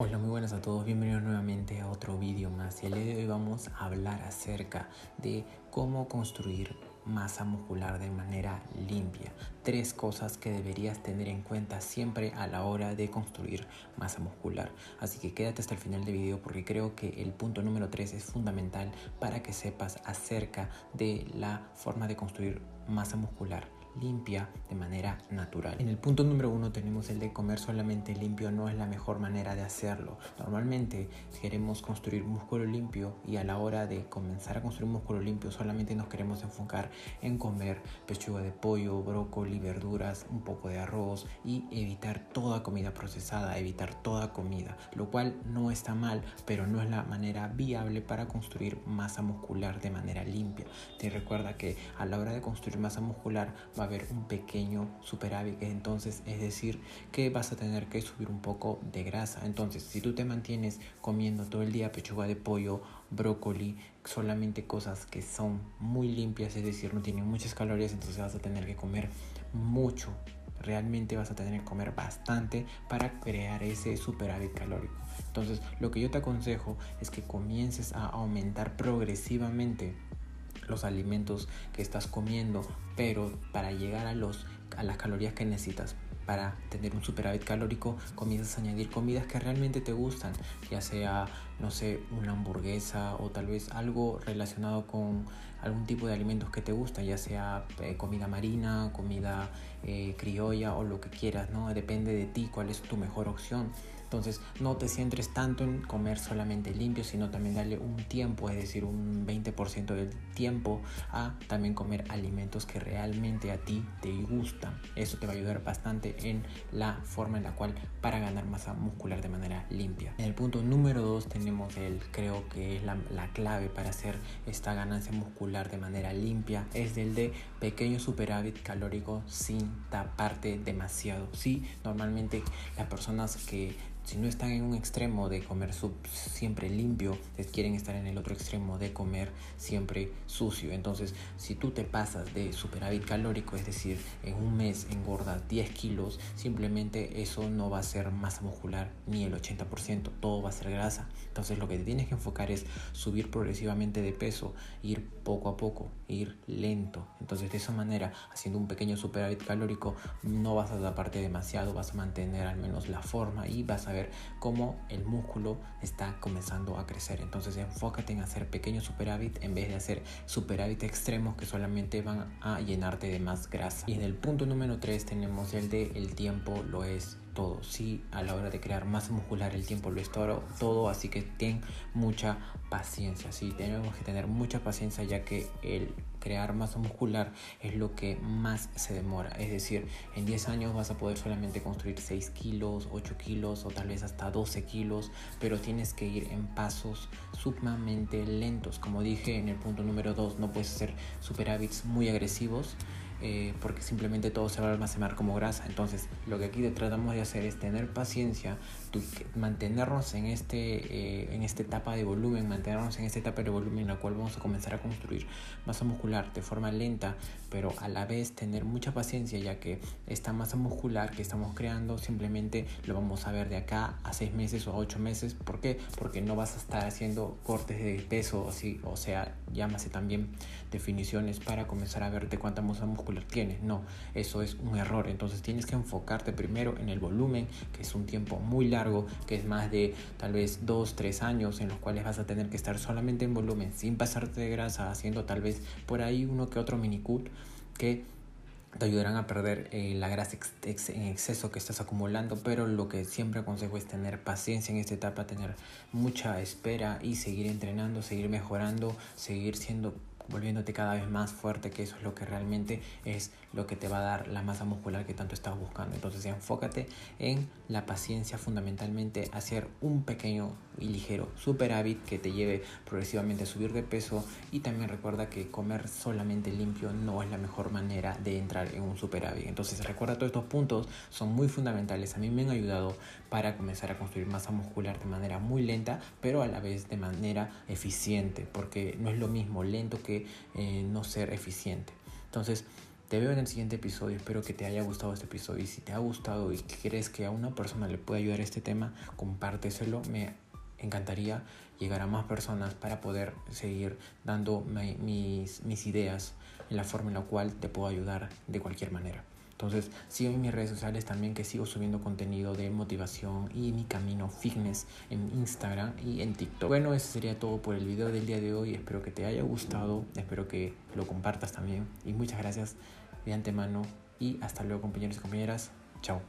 Hola, muy buenas a todos, bienvenidos nuevamente a otro vídeo más y el día de hoy vamos a hablar acerca de cómo construir masa muscular de manera limpia. Tres cosas que deberías tener en cuenta siempre a la hora de construir masa muscular. Así que quédate hasta el final del video porque creo que el punto número 3 es fundamental para que sepas acerca de la forma de construir masa muscular limpia de manera natural. En el punto número uno tenemos el de comer solamente limpio no es la mejor manera de hacerlo. Normalmente queremos construir músculo limpio y a la hora de comenzar a construir músculo limpio solamente nos queremos enfocar en comer pechuga de pollo, brócoli, verduras, un poco de arroz y evitar toda comida procesada, evitar toda comida, lo cual no está mal, pero no es la manera viable para construir masa muscular de manera limpia. Te recuerda que a la hora de construir masa muscular va a un pequeño superávit, entonces es decir que vas a tener que subir un poco de grasa. Entonces, si tú te mantienes comiendo todo el día pechuga de pollo, brócoli, solamente cosas que son muy limpias, es decir, no tienen muchas calorías, entonces vas a tener que comer mucho. Realmente vas a tener que comer bastante para crear ese superávit calórico. Entonces, lo que yo te aconsejo es que comiences a aumentar progresivamente los alimentos que estás comiendo, pero para llegar a, los, a las calorías que necesitas para tener un superávit calórico, comienzas a añadir comidas que realmente te gustan, ya sea, no sé, una hamburguesa o tal vez algo relacionado con algún tipo de alimentos que te gusta, ya sea eh, comida marina, comida eh, criolla o lo que quieras, ¿no? Depende de ti cuál es tu mejor opción. Entonces no te centres tanto en comer solamente limpio, sino también darle un tiempo, es decir, un 20% del tiempo a también comer alimentos que realmente a ti te gustan. Eso te va a ayudar bastante en la forma en la cual para ganar masa muscular de manera limpia. En el punto número 2 tenemos el, creo que es la, la clave para hacer esta ganancia muscular de manera limpia, es el de pequeño superávit calórico sin taparte demasiado. Sí, normalmente las personas que si no están en un extremo de comer siempre limpio, quieren estar en el otro extremo de comer siempre sucio. Entonces, si tú te pasas de superávit calórico, es decir, en un mes engordas 10 kilos, simplemente eso no va a ser masa muscular ni el 80%, todo va a ser grasa. Entonces, lo que te tienes que enfocar es subir progresivamente de peso, ir poco a poco, ir lento. Entonces, de esa manera, haciendo un pequeño superávit calórico, no vas a taparte demasiado, vas a mantener al menos la forma y vas a ver cómo el músculo está comenzando a crecer. Entonces enfócate en hacer pequeños superávit en vez de hacer superávit extremos que solamente van a llenarte de más grasa. Y en el punto número 3 tenemos el de el tiempo lo es todo. Sí, a la hora de crear masa muscular el tiempo lo es todo, todo así que ten mucha paciencia. Sí, tenemos que tener mucha paciencia ya que el crear masa muscular es lo que más se demora. Es decir, en 10 años vas a poder solamente construir 6 kilos, 8 kilos o tal vez hasta 12 kilos, pero tienes que ir en pasos sumamente lentos. Como dije en el punto número 2, no puedes hacer superávits muy agresivos eh, porque simplemente todo se va a almacenar como grasa. Entonces, lo que aquí tratamos de hacer es tener paciencia, mantenernos en, este, eh, en esta etapa de volumen, mantenernos en esta etapa de volumen en la cual vamos a comenzar a construir masa muscular de forma lenta, pero a la vez tener mucha paciencia, ya que esta masa muscular que estamos creando simplemente lo vamos a ver de acá a 6 meses o a 8 meses. ¿Por qué? Porque no vas a estar haciendo cortes de peso, así, o sea, llámase también definiciones para comenzar a ver de cuánta masa muscular tienes. No, eso es un error. Entonces tienes que enfocarte primero en el volumen, que es un tiempo muy largo, que es más de tal vez dos, tres años en los cuales vas a tener que estar solamente en volumen, sin pasarte de grasa, haciendo tal vez por ahí uno que otro minicut que te ayudarán a perder eh, la grasa en exceso que estás acumulando, pero lo que siempre aconsejo es tener paciencia en esta etapa, tener mucha espera y seguir entrenando, seguir mejorando, seguir siendo volviéndote cada vez más fuerte, que eso es lo que realmente es lo que te va a dar la masa muscular que tanto estás buscando. Entonces enfócate en la paciencia fundamentalmente, hacer un pequeño y ligero superávit que te lleve progresivamente a subir de peso y también recuerda que comer solamente limpio no es la mejor manera de entrar en un superávit. Entonces recuerda todos estos puntos son muy fundamentales, a mí me han ayudado para comenzar a construir masa muscular de manera muy lenta, pero a la vez de manera eficiente, porque no es lo mismo lento que eh, no ser eficiente. Entonces, Te veo en el siguiente episodio, espero que te haya gustado este episodio y si te ha gustado y crees que a una persona le puede ayudar este tema, compárteselo, me encantaría llegar a más personas para poder seguir dando mis, mis ideas en la forma en la cual te puedo ayudar de cualquier manera. Entonces, sigo en mis redes sociales también que sigo subiendo contenido de motivación y mi camino fitness en Instagram y en TikTok. Bueno, eso sería todo por el video del día de hoy. Espero que te haya gustado, espero que lo compartas también y muchas gracias de antemano y hasta luego compañeros y compañeras. Chao.